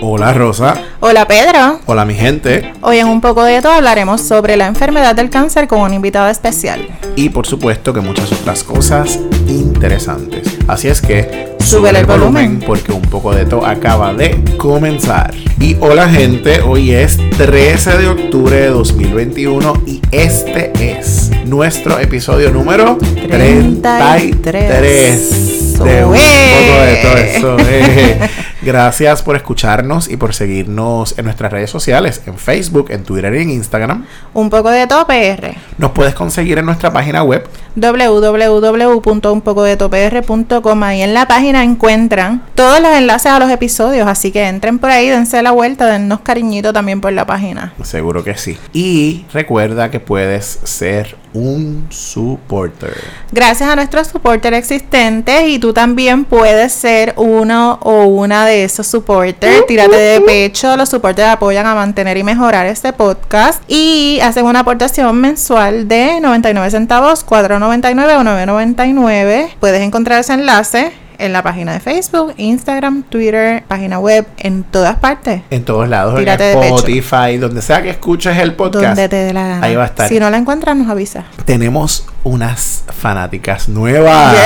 Hola Rosa. Hola Pedro. Hola mi gente. Hoy en un poco de todo hablaremos sobre la enfermedad del cáncer con un invitado especial. Y por supuesto que muchas otras cosas interesantes. Así es que sube el volumen porque un poco de todo acaba de comenzar. Y hola gente, hoy es 13 de octubre de 2021 y este es nuestro episodio número 33, 33. de un poco de todo eso. eh. Gracias por escucharnos y por seguirnos en nuestras redes sociales, en Facebook, en Twitter y en Instagram. Un poco de todo PR. Nos puedes conseguir en nuestra página web www.unpocodetopr.com Ahí en la página encuentran todos los enlaces a los episodios, así que entren por ahí, dense la vuelta, dennos cariñito también por la página. Seguro que sí. Y recuerda que puedes ser un supporter. Gracias a nuestros supporters existentes y tú también puedes ser uno o una de esos supporters. Tírate de pecho, los supporters apoyan a mantener y mejorar este podcast y hacen una aportación mensual de 99 centavos, 4.99 o 9.99. Puedes encontrar ese enlace en la página de Facebook, Instagram, Twitter, página web, en todas partes. En todos lados, Tírate en. Spotify, donde sea que escuches el podcast. Donde te dé la gana. Ahí va a estar. Si no la encuentras, nos avisa. Tenemos unas fanáticas nuevas.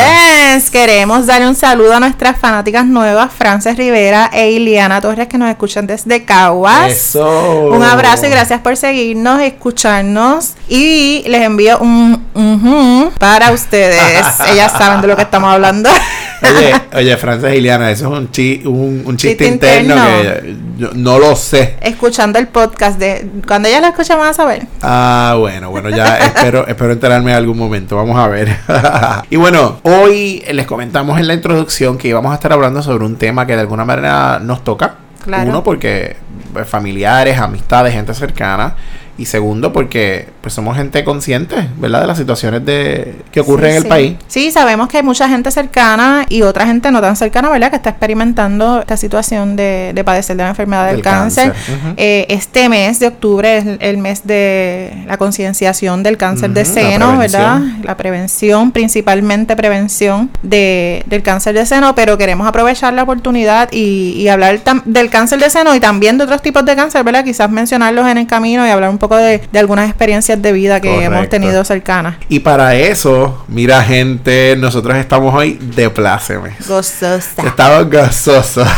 Yes, queremos darle un saludo a nuestras fanáticas nuevas, Frances Rivera e Iliana Torres, que nos escuchan desde Caguas. Eso. Un abrazo y gracias por seguirnos, escucharnos. Y les envío un para ustedes. Ellas saben de lo que estamos hablando. Oye, oye, Frances Iliana, eso es un, chi- un, un chiste Chiste interno, interno. que yo no lo sé. Escuchando el podcast de. Cuando ellas lo escuchan, van a saber. Ah, bueno, bueno, ya espero, espero enterarme en algún momento. Vamos a ver. y bueno, hoy les comentamos en la introducción que íbamos a estar hablando sobre un tema que de alguna manera nos toca. Claro. Uno, porque pues, familiares, amistades, gente cercana. Y segundo, porque pues somos gente consciente, ¿verdad? De las situaciones de que ocurren Sí, en el sí. país. Sí, sabemos que hay mucha gente cercana y otra gente no tan cercana, ¿verdad? Que está experimentando esta situación de, de padecer de la enfermedad del, Del cáncer. Eh, este mes de octubre es el mes de la concienciación del cáncer de Ujú, la seno, ¿verdad? La prevención, principalmente prevención de, del cáncer de seno, pero queremos aprovechar la oportunidad y, y hablar del cáncer de seno y también de otros tipos de cáncer, ¿verdad? Quizás mencionarlos en el camino y hablar un poco de, de algunas experiencias de vida que hemos tenido cercanas. Y para eso, mira gente, nosotros estamos hoy de plácemes. Gozosa. Estamos gozosos.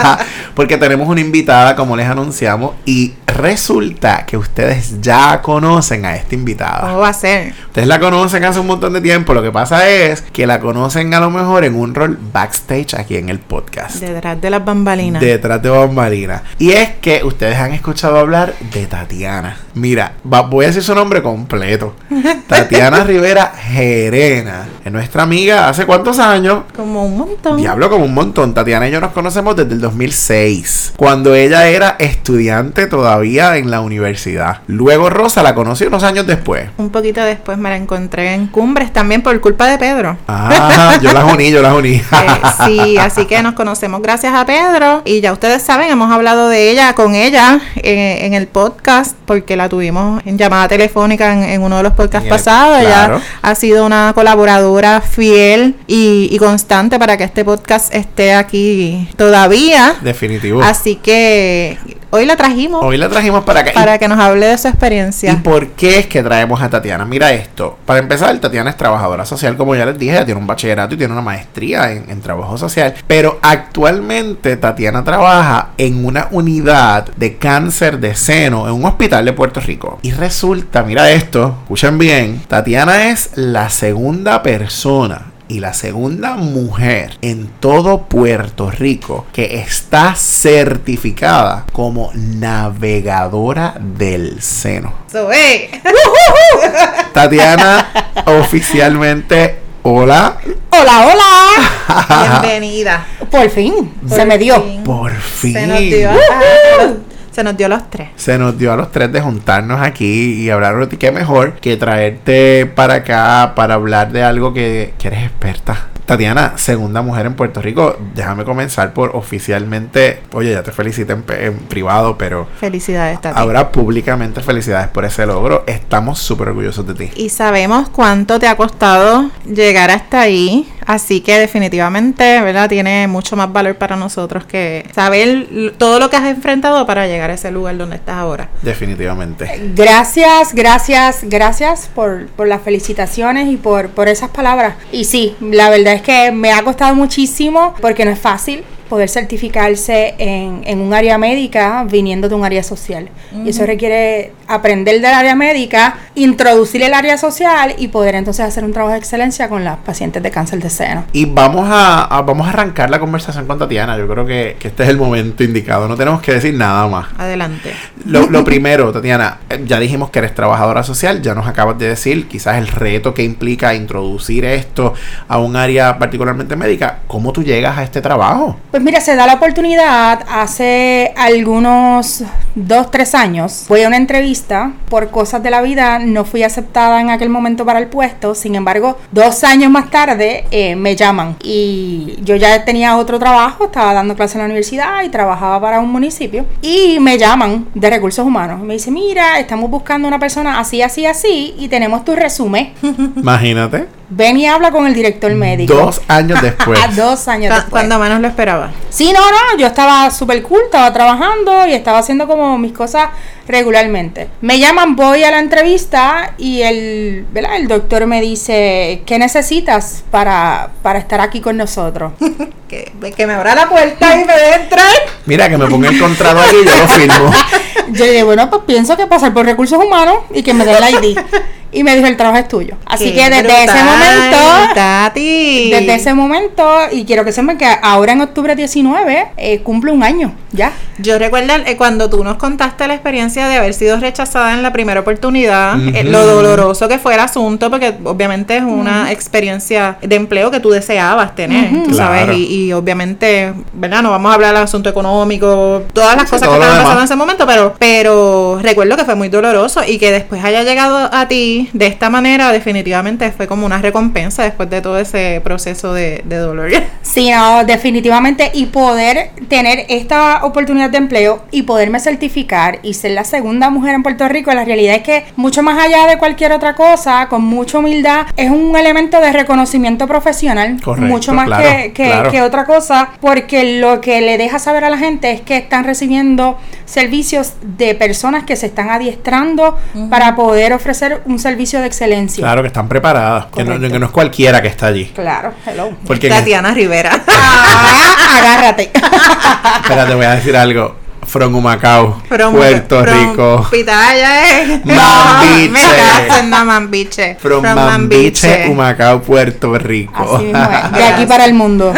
Porque tenemos una invitada, como les anunciamos, y resulta que ustedes ya conocen a esta invitada. ¿Cómo va a ser? Ustedes la conocen hace un montón de tiempo. Lo que pasa es que la conocen a lo mejor en un rol backstage aquí en el podcast. Detrás de las bambalinas. Detrás de bambalina. Y es que ustedes han escuchado hablar de Tatiana. Mira, va- voy a decir su nombre completo. Tatiana Rivera Gerena. Es nuestra amiga hace cuántos años. Como un montón. Diablo, como un montón. Tatiana y yo nos conocemos desde el 2006, cuando ella era estudiante todavía en la universidad. Luego Rosa la conoció unos años después. Un poquito después me la encontré en Cumbres también por culpa de Pedro. Ah, yo las uní, yo las uní. Eh, sí, así que nos conocemos gracias a Pedro y ya ustedes saben, hemos hablado de ella con ella eh, en el podcast porque la tuvimos en llamada telefónica en, en uno de los podcasts el- pasados. claro. Ella ha sido una colaboradora fiel y, y constante para que este podcast esté aquí todavía. Definitivo. Así que hoy la trajimos Hoy la trajimos para. Y- para que nos hable de su ¿Y experiencia. por qué es que traemos a Tatiana? Mira esto. Para empezar, Tatiana es trabajadora social, como ya les dije, ella tiene un bachillerato y tiene una maestría en, en trabajo social. Pero actualmente Tatiana trabaja en una unidad de cáncer de seno en un hospital de Puerto Rico. Y resulta, mira esto, escuchen bien, Tatiana es la segunda persona y la segunda mujer en todo Puerto Rico que está certificada como navegadora del seno. So, hey. Tatiana, oficialmente, hola. Hola, hola. Bienvenida. Por fin, Por se me dio. fin. Por fin. Se nos dio, a- se nos dio a los tres. Se nos dio a los tres de juntarnos aquí y hablar de. Qué mejor que traerte para acá para hablar de algo que, que eres experta. Tatiana, segunda mujer en Puerto Rico. Déjame comenzar por oficialmente, oye, ya te felicito en, privado, pero Felicidades, Tati. ahora públicamente felicidades por ese logro. Estamos súper orgullosos de ti. Y sabemos cuánto te ha costado llegar hasta ahí, así que definitivamente, ¿verdad? Tiene mucho más valor para nosotros que saber todo lo que has enfrentado para llegar a ese lugar donde estás ahora. Definitivamente. Gracias, gracias, gracias por, por las felicitaciones y por, por esas palabras. Y sí, la verdad es que me ha costado muchísimo porque no es fácil poder certificarse en, en un área médica viniendo de un área social. Y eso requiere aprender del área médica, introducir el área social y poder entonces hacer un trabajo de excelencia con las pacientes de cáncer de seno. Y vamos a, a- vamos a arrancar la conversación con Tatiana. Yo creo que, que este es el momento indicado. No tenemos que decir nada más. Adelante. Lo, lo primero, Tatiana, ya dijimos que eres trabajadora social, ya nos acabas de decir quizás el reto que implica introducir esto a un área particularmente médica. ¿Cómo tú llegas a este trabajo? Pues mira, se da la oportunidad hace algunos dos, tres años. Voy a una entrevista, por cosas de la vida no fui aceptada en aquel momento para el puesto, sin embargo, dos años más tarde eh, me llaman y yo ya tenía otro trabajo, estaba dando clase en la universidad y trabajaba para un municipio y me llaman de recursos humanos. Me dice, mira, estamos buscando una persona así, así, así y tenemos tu resumen. Imagínate. Ven y habla con el director médico. Dos años después. dos años después. Cuando menos lo esperaba. Sí, no, no, yo estaba súper cool, estaba trabajando y estaba haciendo como mis cosas regularmente. Me llaman, voy a la entrevista y el, ¿verdad? el doctor me dice, ¿qué necesitas para, para estar aquí con nosotros? Que, que me abra la puerta y me entrar. Mira, que me ponga el contrato aquí y yo lo firmo. Yo dije, bueno, pues pienso que pasar por recursos humanos y que me den el ID. Y me dijo, el trabajo es tuyo. Así Qué que desde ese momento... Tati. Desde ese momento, y quiero que sepan que ahora en octubre 19 eh, cumple un año, ya. Yo recuerdo eh, cuando tú nos contaste la experiencia de haber sido rechazada en la primera oportunidad, eh, lo doloroso que fue el asunto, porque obviamente es una experiencia de empleo que tú deseabas tener, tú Claro. sabes, y, y obviamente, ¿verdad? No vamos a hablar del asunto económico, todas las Sí, cosas que estaban pasando en ese momento, pero, pero recuerdo que fue muy doloroso y que después haya llegado a ti de esta manera, definitivamente fue como una recompensa después de todo ese proceso de, de dolor. Sí, no, definitivamente. Y poder tener esta oportunidad de empleo y poderme certificar y ser la segunda mujer en Puerto Rico, la realidad es que mucho más allá de cualquier otra cosa, con mucha humildad, es un elemento de reconocimiento profesional. Correcto, mucho más claro, que, que- claro. que otra cosa, porque lo que le deja saber a la gente es que están recibiendo servicios de personas que se están adiestrando para poder ofrecer un servicio de excelencia. Claro que están preparadas. Que no, Correcto. que no es cualquiera que está allí. Claro, hello. Porque Tatiana Rivera. Ah, agárrate. espérate, voy a decir algo. From Humacao, From- Puerto from Rico. Pitaya, eh. Mambiche. Mambiche. From From Mambiche, Humacao, Puerto Rico. Así mismo es. De aquí para el mundo.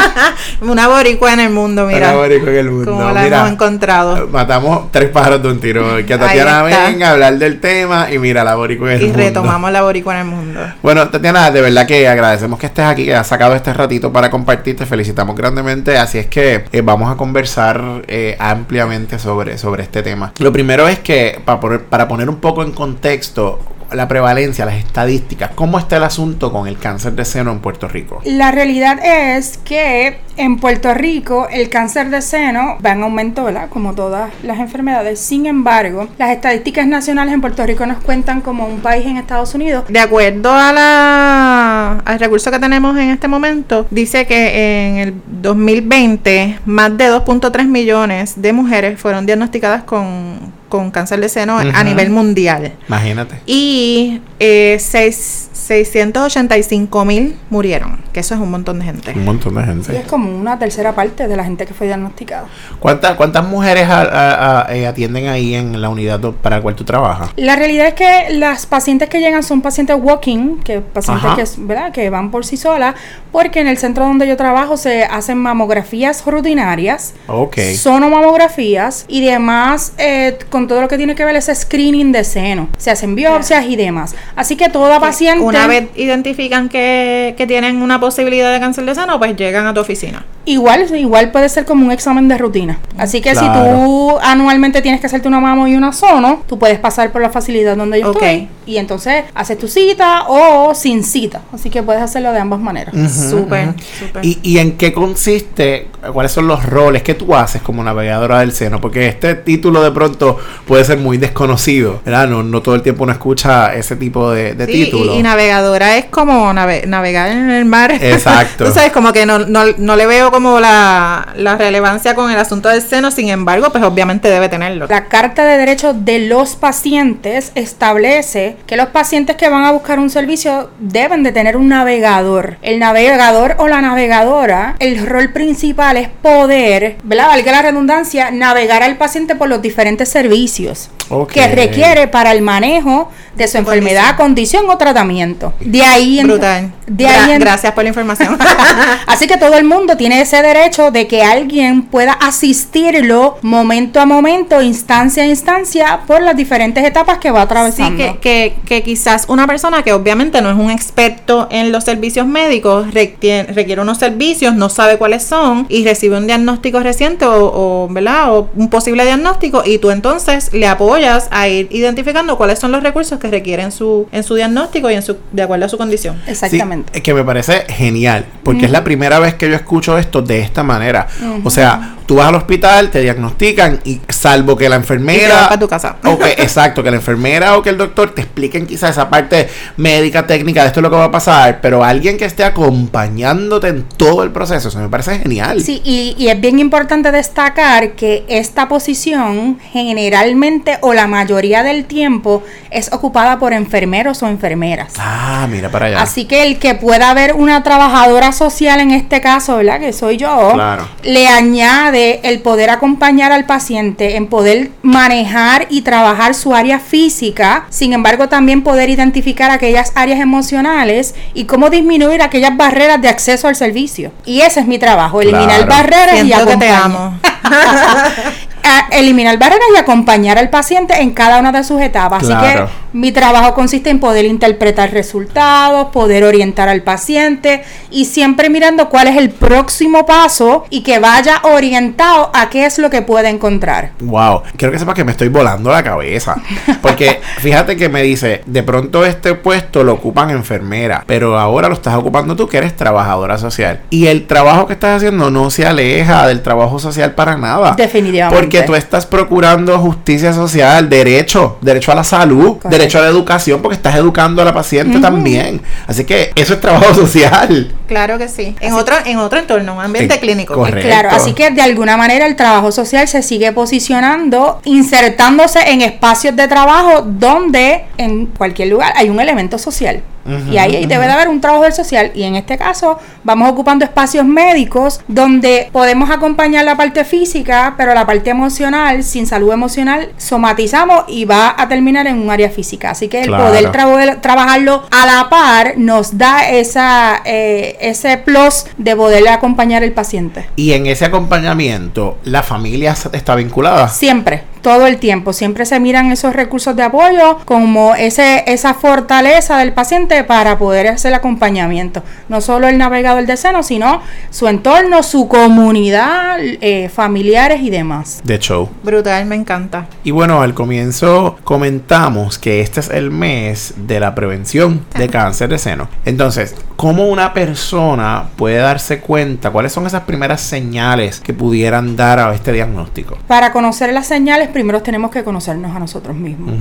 Una boricua en el mundo, mira. Una boricua en el mundo. Como la Mira, hemos encontrado. Matamos tres pájaros de un tiro. Que Ahí Tatiana venga a hablar del tema y mira la boricua en el Y mundo. retomamos la boricua en el mundo. Bueno, Tatiana, de verdad que agradecemos que estés aquí, que has sacado este ratito para compartir. Te felicitamos grandemente. Así es que eh, vamos a conversar eh, ampliamente sobre, sobre este tema. Lo primero es que, para para poner un poco en contexto, la prevalencia, las estadísticas, ¿cómo está el asunto con el cáncer de seno en Puerto Rico? La realidad es que en Puerto Rico el cáncer de seno va en aumento, ¿verdad? Como todas las enfermedades. Sin embargo, las estadísticas nacionales en Puerto Rico nos cuentan como un país en Estados Unidos. De acuerdo a la, al recurso que tenemos en este momento, dice que en el 2020 más de 2.3 millones de mujeres fueron diagnosticadas con, con cáncer de seno a nivel mundial. Imagínate. Y eh, seis- 685 mil murieron, que eso es un montón de gente. Un montón de Y gente. es como una tercera parte de la gente que fue diagnosticada. ¿Cuántas, cuántas mujeres a- a- a- eh, atienden ahí en la unidad para la cual tú trabajas? La realidad es que las pacientes que llegan son pacientes walking, que pacientes Ajá. que, ¿verdad? que van por sí solas, porque en el centro donde yo trabajo se hacen mamografías rutinarias, Ok. sonomamografías y demás, eh, con todo lo que tiene que ver ese screening de seno. Se hacen biopsias y demás. Así que toda paciente, Una vez identifican que, que tienen una posibilidad de cáncer de seno, pues llegan a tu oficina. igual, igual puede ser como un examen de rutina. Así que si tú anualmente tienes que hacerte una mamo y una sono, tú puedes pasar por la facilidad donde yo Ok. estoy y entonces haces tu cita o sin cita. Así que puedes hacerlo de ambas maneras. Súper, súper. ¿Y, ¿Y en qué consiste? ¿Cuáles son los roles que tú haces como navegadora del seno? Porque este título de pronto puede ser muy desconocido, ¿verdad? No, no todo el tiempo uno escucha ese tipo de, de Sí, títulos. y, y navegadora es como nave- navegar en el mar. Exacto. Tú sabes, como que no, no, no le veo como la, la relevancia con el asunto del seno, sin embargo, pues obviamente debe tenerlo. La Carta de Derechos de los Pacientes establece que los pacientes que van a buscar un servicio deben de tener un navegador. El navegador o la navegadora, el rol principal es poder, ¿verdad? Valga la redundancia, navegar al paciente por los diferentes servicios vicios. Que requiere para el manejo de su enfermedad, condición o tratamiento. De ahí en- Brutal. De Gra- ahí en- Gracias por la información. Así que todo el mundo tiene ese derecho de que alguien pueda asistirlo momento a momento, instancia a instancia, por las diferentes etapas que va Sí, atravesando. que, que, que quizás una persona que obviamente no es un experto en los servicios médicos requiere, requiere unos servicios, no sabe cuáles son y recibe un diagnóstico reciente o, o, ¿verdad? o un posible diagnóstico y tú entonces le apoyas a ir identificando cuáles son los recursos que requieren su, en su diagnóstico y en su, de acuerdo a su condición. Exactamente. Sí, es que me parece genial, porque es la primera vez que yo escucho esto de esta manera. O sea, tú vas al hospital, te diagnostican y salvo que la Y te vas enfermera... para tu casa. o que- exacto, que la enfermera o que el doctor te expliquen quizás esa parte médica, técnica, de esto es lo que va a pasar, pero alguien que esté acompañándote en todo el proceso, eso me parece genial. Sí, y, y es bien importante destacar que esta posición generalmente o la mayoría del tiempo es ocupada por enfermeros o enfermeras. Ah, mira para allá. Así que el que pueda haber una trabajadora social en este caso, ¿verdad? Que soy yo, Claro. le añade el poder acompañar al paciente en poder manejar y trabajar su área física, sin embargo también poder identificar aquellas áreas emocionales y cómo disminuir aquellas barreras de acceso al servicio. Y ese es mi trabajo, eliminar Claro. barreras y Siento que te acompañar. amo. a eliminar barreras y acompañar al paciente en cada una de sus etapas. Claro. Así que mi trabajo consiste en poder interpretar resultados, poder orientar al paciente y siempre mirando cuál es el próximo paso y que vaya orientado a qué es lo que puede encontrar. Wow, quiero que sepas que me estoy volando la cabeza. Porque fíjate que me dice, de pronto este puesto lo ocupan enfermera, pero ahora lo estás ocupando tú que eres trabajadora social. Y el trabajo que estás haciendo no se aleja del trabajo social para nada. Definitivamente. Porque tú estás procurando justicia social, derecho, derecho a la salud, Correcto. derecho a la educación, porque estás educando a la paciente también. Así que eso es trabajo social. Claro que sí. En otro, en otro entorno, un ambiente Eh, clínico. correcto. Claro, así que de alguna manera el trabajo social se sigue posicionando, insertándose en espacios de trabajo donde en cualquier lugar hay un elemento social. Y ahí debe de haber un trabajo del social. Y en este caso vamos ocupando espacios médicos donde podemos acompañar la parte física, pero la parte emocional, sin salud emocional, somatizamos y va a terminar en un área física. Así que el Claro. poder tra- trabajarlo a la par nos da esa, eh, ese plus de poderle acompañar al paciente. Y en ese acompañamiento, la familia está vinculada. Siempre, todo el tiempo, siempre se miran esos recursos de apoyo como ese, esa fortaleza del paciente para poder hacer el acompañamiento. No solo el navegador de seno, sino su entorno, su comunidad, eh, familiares y demás. De show. Brutal, me encanta. Y bueno, al comienzo comentamos que este es el mes de la prevención de cáncer de seno. Entonces, ¿cómo una persona puede darse cuenta? ¿Cuáles son esas primeras señales que pudieran dar a este diagnóstico? Para conocer las señales, primero tenemos que conocernos a nosotros mismos.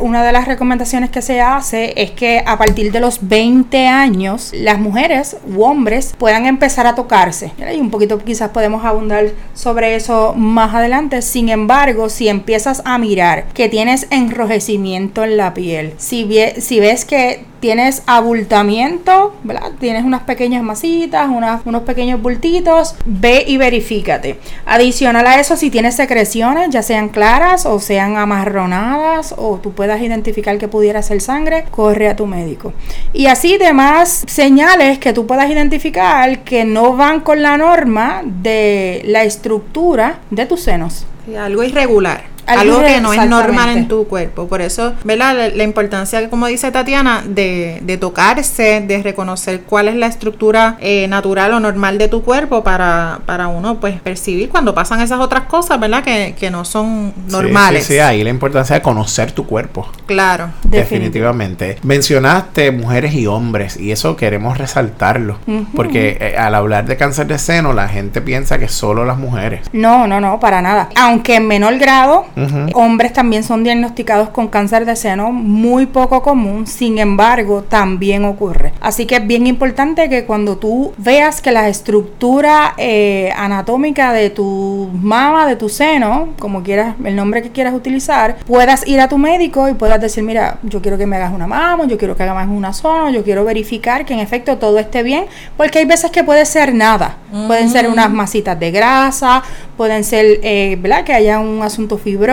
Una de las recomendaciones que se hace es que a partir de los 20 años las mujeres u hombres puedan empezar a tocarse. Y un poquito quizás podemos abundar sobre eso más adelante. Sin embargo, si empiezas a mirar que tienes enrojecimiento en la piel, si, si ves que tienes abultamiento, ¿verdad? Tienes unas pequeñas masitas, unos pequeños bultitos, ve y verifícate. Adicional a eso, si tienes secreciones, ya sean claras o sean amarronadas o tú puedas identificar que pudiera ser sangre, corre a tu médico. Y así demás señales que tú puedas identificar que no van con la norma de la estructura de tus senos. Algo irregular. Algo, Algo que no es normal en tu cuerpo. Por eso, ¿verdad? La, la importancia, como dice Tatiana, de, de tocarse, de reconocer cuál es la estructura eh, natural o normal de tu cuerpo para, para uno, pues, percibir cuando pasan esas otras cosas, ¿verdad? Que, que no son Sí, normales. Sí, sí, ahí la importancia de conocer tu cuerpo. Claro. Definitivamente. Mencionaste mujeres y hombres y eso queremos resaltarlo. Porque eh, al hablar de cáncer de seno la gente piensa que solo las mujeres. No, no, no, para nada. Aunque en menor grado, Hombres también son diagnosticados con cáncer de seno, muy poco común, sin embargo, también ocurre. Así que es bien importante que cuando tú veas que la estructura eh, anatómica de tu mama, de tu seno, como quieras, el nombre que quieras utilizar, puedas ir a tu médico y puedas decir, mira, yo quiero que me hagas una mama, yo quiero que hagas una zona, yo quiero verificar que en efecto todo esté bien, porque hay veces que puede ser nada. Pueden ser unas masitas de grasa, pueden ser, eh, ¿verdad? Que haya un asunto fibroso,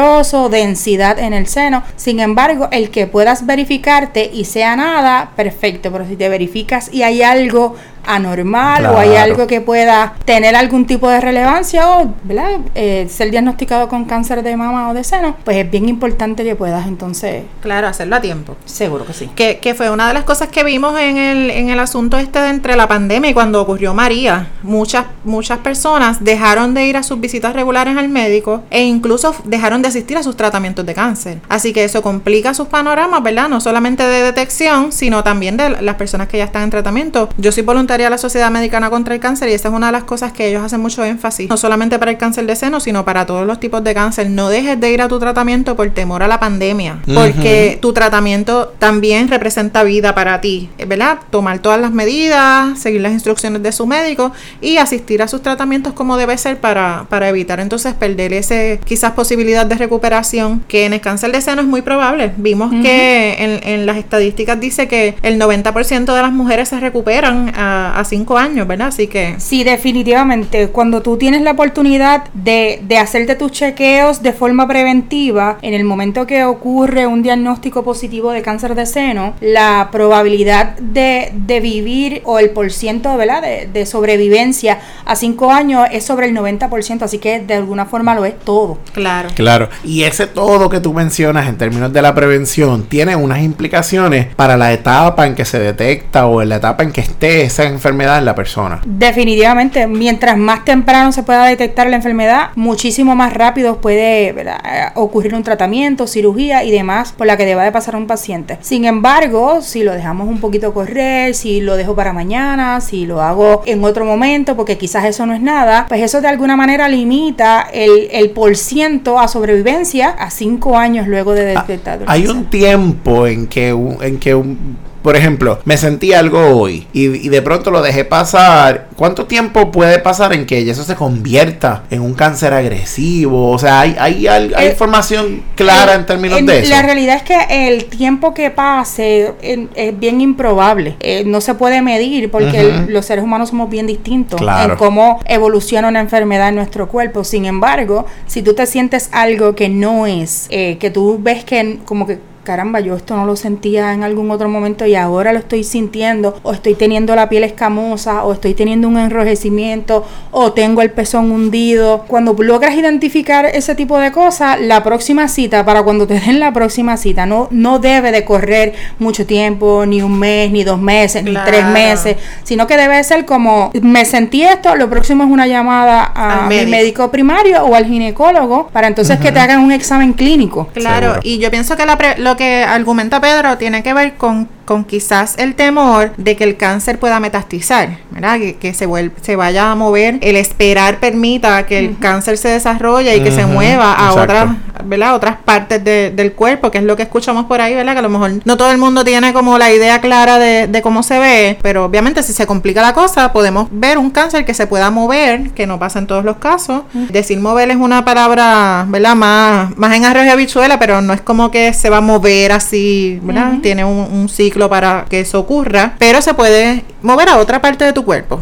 densidad en el seno. Sin embargo, el que puedas verificarte y sea nada, perfecto. Pero si te verificas y hay algo anormal o hay algo que pueda tener algún tipo de relevancia o ¿verdad? Eh, ser diagnosticado con cáncer de mama o de seno, pues es bien importante que puedas entonces, Claro, hacerlo a tiempo. seguro que sí. Que, que fue una de las cosas que vimos en el, en el asunto este de entre la pandemia y cuando ocurrió María. Muchas, muchas personas dejaron de ir a sus visitas regulares al médico e incluso dejaron de asistir a sus tratamientos de cáncer. Así que eso complica sus panoramas, ¿verdad? No solamente de detección, sino también de las personas que ya están en tratamiento. Yo soy voluntaria de la Sociedad Americana contra el Cáncer y esa es una de las cosas que ellos hacen mucho énfasis. No solamente para el cáncer de seno, sino para todos los tipos de cáncer. No dejes de ir a tu tratamiento por temor a la pandemia. Porque tu tratamiento también representa vida para ti, ¿verdad? Tomar todas las medidas, seguir las instrucciones de su médico y asistir a sus tratamientos como debe ser para, para evitar entonces perder ese quizás posibilidad de recuperación que en el cáncer de seno es muy probable. Vimos que en, en las estadísticas dice que el 90% de las mujeres se recuperan a, a 5 años, ¿verdad? Así que Sí, definitivamente. Cuando tú tienes la oportunidad de, de hacerte tus chequeos de forma preventiva, en el momento que ocurre un diagnóstico positivo de cáncer de seno, la probabilidad de, de vivir o el porciento ¿verdad? De, de sobrevivencia a 5 años es sobre el 90%, así que de alguna forma lo es todo. claro. Claro. Y ese todo que tú mencionas en términos de la prevención tiene unas implicaciones para la etapa en que se detecta o en la etapa en que esté esa enfermedad en la persona. Definitivamente, mientras más temprano se pueda detectar la enfermedad, muchísimo más rápido puede ¿verdad? Eh, ocurrir un tratamiento, cirugía y demás por la que deba de pasar un paciente. Sin embargo, si lo dejamos un poquito correr, si lo dejo para mañana, si lo hago en otro momento, porque quizás eso no es nada, pues eso de alguna manera limita el, el por ciento a sobrevivencia a cinco años luego de detectar. el Hay un tiempo en que un, en que un, por ejemplo, me sentí algo hoy y, y de pronto lo dejé pasar. ¿Cuánto tiempo puede pasar en que eso se convierta en un cáncer agresivo? O sea, hay, hay, al- hay Eh, información clara Eh, en términos en- de eso. La realidad es que el tiempo que pase es bien improbable. Eh, no se puede medir porque el- los seres humanos somos bien distintos Claro. en cómo evoluciona una enfermedad en nuestro cuerpo. Sin embargo, si tú te sientes algo que no es, eh, que tú ves que como que caramba, yo esto no lo sentía en algún otro momento y ahora lo estoy sintiendo, o estoy teniendo la piel escamosa, o estoy teniendo un enrojecimiento, o tengo el pezón hundido. Cuando logras identificar ese tipo de cosas, la próxima cita, para cuando te den la próxima cita, no, no debe de correr mucho tiempo, ni un mes, ni dos meses, ni tres meses, sino que debe ser como, me sentí esto, lo próximo es una llamada a Al mi médico. primario o al ginecólogo, para entonces que te hagan un examen clínico. Claro, Seguro. y yo pienso que la pre- lo que argumenta Pedro tiene que ver con, con quizás el temor de que el cáncer pueda metastizar, ¿verdad? Que, que se, vuel- se vaya a mover, el esperar permita que el cáncer se desarrolle y que se mueva a otras, ¿verdad? Otras partes de- del cuerpo, que es lo que escuchamos por ahí, ¿verdad? Que a lo mejor no todo el mundo tiene como la idea clara de, de cómo se ve, pero obviamente si se complica la cosa, podemos ver un cáncer que se pueda mover, que no pasa en todos los casos. Decir mover es una palabra, ¿verdad? Más, más en arroz y habichuela, pero no es como que se va a mover así, ¿verdad? Tiene un, un ciclo para que eso ocurra, pero se puede mover a otra parte de tu cuerpo.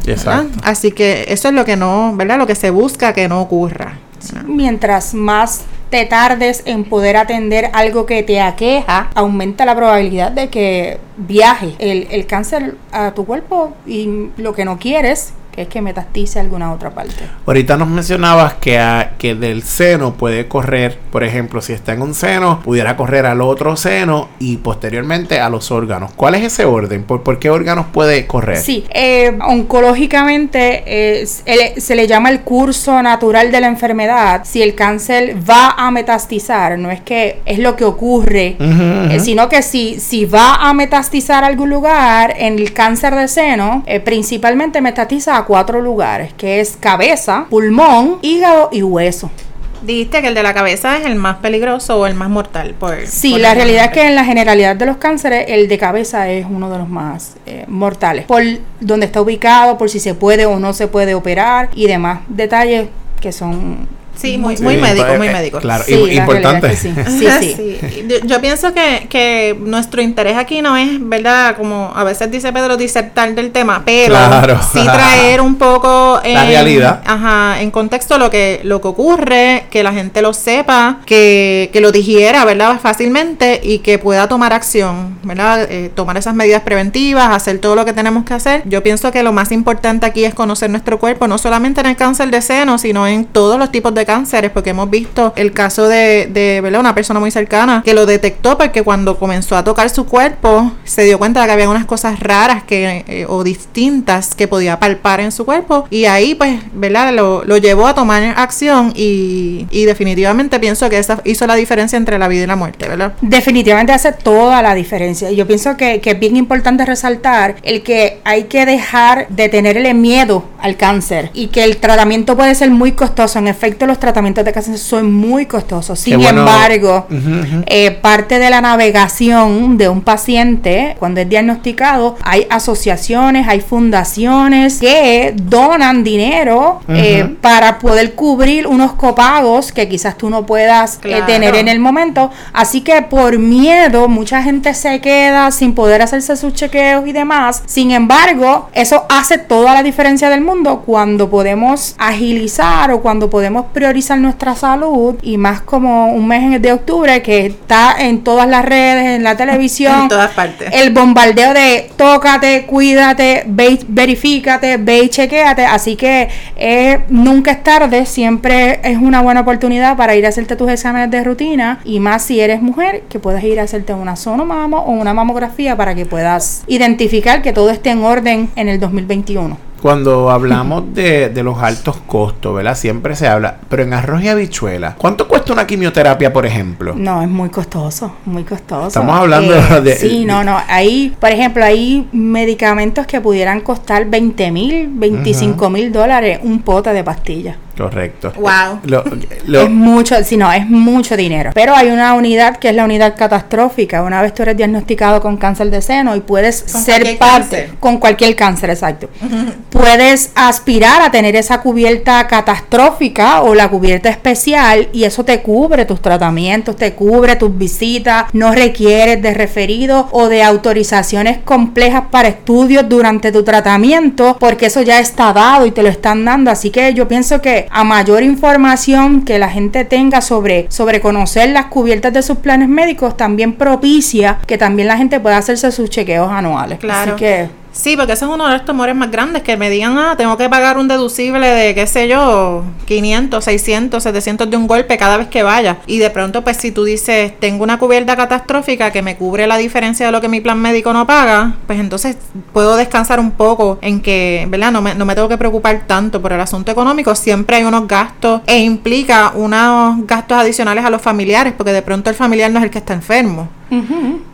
Así que eso es lo que no, ¿verdad? Lo que se busca que no ocurra. ¿verdad? Mientras más te tardes en poder atender algo que te aqueja, aumenta la probabilidad de que viaje el, el cáncer a tu cuerpo y lo que no quieres que es que metastice alguna otra parte. Ahorita nos mencionabas que, a- que del seno puede correr, por ejemplo, si está en un seno, pudiera correr al otro seno y posteriormente a los órganos. ¿Cuál es ese orden? ¿Por, por qué órganos puede correr? Sí, eh, oncológicamente eh, se le- llama el curso natural de la enfermedad. Si el cáncer va a metastizar, no es que es lo que ocurre, eh, sino que si, si va a metastizar a algún lugar, en el cáncer de seno, principalmente metastiza a cuatro lugares, que es cabeza, pulmón, hígado y hueso. Dijiste que el de la cabeza es el más peligroso o el más mortal. Por, Sí, por la realidad es que en la generalidad de los cánceres, el de cabeza es uno de los más eh, mortales. Por dónde está ubicado, por si se puede o no se puede operar y demás detalles que son... Sí, muy, Sí, muy médico, pues, muy eh, médico. Claro, Sí, importante. sí. Sí, sí. Yo, yo pienso que, que nuestro interés aquí no es, ¿verdad? Como a veces dice Pedro, disertar del tema, pero Claro. sí traer un poco en, La realidad. Ajá, en contexto lo que, lo que ocurre, que la gente lo sepa, que, que lo digiera, ¿verdad? Fácilmente y que pueda tomar acción, ¿verdad? Eh, tomar esas medidas preventivas, hacer todo lo que tenemos que hacer. Yo pienso que lo más importante aquí es conocer nuestro cuerpo, no solamente en el cáncer de seno, sino en todos los tipos de cánceres, porque hemos visto el caso de, de ¿verdad? una persona muy cercana que lo detectó porque cuando comenzó a tocar su cuerpo se dio cuenta de que había unas cosas raras que eh, o distintas que podía palpar en su cuerpo y ahí pues, ¿verdad? Lo, lo llevó a tomar acción y, y definitivamente pienso que esa hizo la diferencia entre la vida y la muerte, ¿verdad? Definitivamente hace toda la diferencia. Yo pienso que, que es bien importante resaltar el que hay que dejar de tenerle miedo al cáncer y que el tratamiento puede ser muy costoso. En efecto, los tratamientos de cáncer son muy costosos. Sin bueno. embargo, Ujú, ujú. eh, parte de la navegación de un paciente cuando es diagnosticado, hay asociaciones, hay fundaciones que donan dinero eh, Ujú. para poder cubrir unos copagos que quizás tú no puedas eh, Claro. tener en el momento. Así que por miedo mucha gente se queda sin poder hacerse sus chequeos y demás. Sin embargo, eso hace toda la diferencia del mundo cuando podemos agilizar o cuando podemos priorizar nuestra salud y más como un mes de octubre que está en todas las redes, en la televisión. En todas partes. El bombardeo de tócate, cuídate, ve, verifícate, ve y chequéate. Así que eh, nunca es tarde, siempre es una buena oportunidad para ir a hacerte tus exámenes de rutina y más si eres mujer, que puedas ir a hacerte una sonomamo o una mamografía para que puedas identificar que todo esté en orden en el 2021. Cuando hablamos de, de los altos costos, ¿verdad? Siempre se habla, pero en arroz y habichuela, ¿cuánto cuesta una quimioterapia, por ejemplo? No, es muy costoso, muy costoso. Estamos hablando de- Sí, no, no. Hay, por ejemplo, hay medicamentos que pudieran costar 20 mil, 25 mil dólares un pote de pastillas. Correcto. Wow. Lo- lo- Es mucho, sí, no, es mucho dinero. Pero hay una unidad que es la unidad catastrófica. Una vez tú eres diagnosticado con cáncer de seno y puedes Con ser cualquier parte cáncer. con cualquier cáncer, exacto. Puedes aspirar a tener esa cubierta catastrófica o la cubierta especial y eso te cubre tus tratamientos, te cubre tus visitas, no requieres de referido o de autorizaciones complejas para estudios durante tu tratamiento porque eso ya está dado y te lo están dando. Así que yo pienso que a mayor información que la gente tenga sobre, sobre conocer las cubiertas de sus planes médicos también propicia que también la gente pueda hacerse sus chequeos anuales. Claro. Así que Sí, porque ese es uno de los temores más grandes, que me digan, ah, tengo que pagar un deducible de, qué sé yo, 500, 600, 700 de un golpe cada vez que vaya. Y de pronto, pues si tú dices, tengo una cubierta catastrófica que me cubre la diferencia de lo que mi plan médico no paga, pues entonces puedo descansar un poco en que, ¿verdad? No me, no me tengo que preocupar tanto por el asunto económico. Siempre hay unos gastos e implica unos gastos adicionales a los familiares, porque de pronto el familiar no es el que está enfermo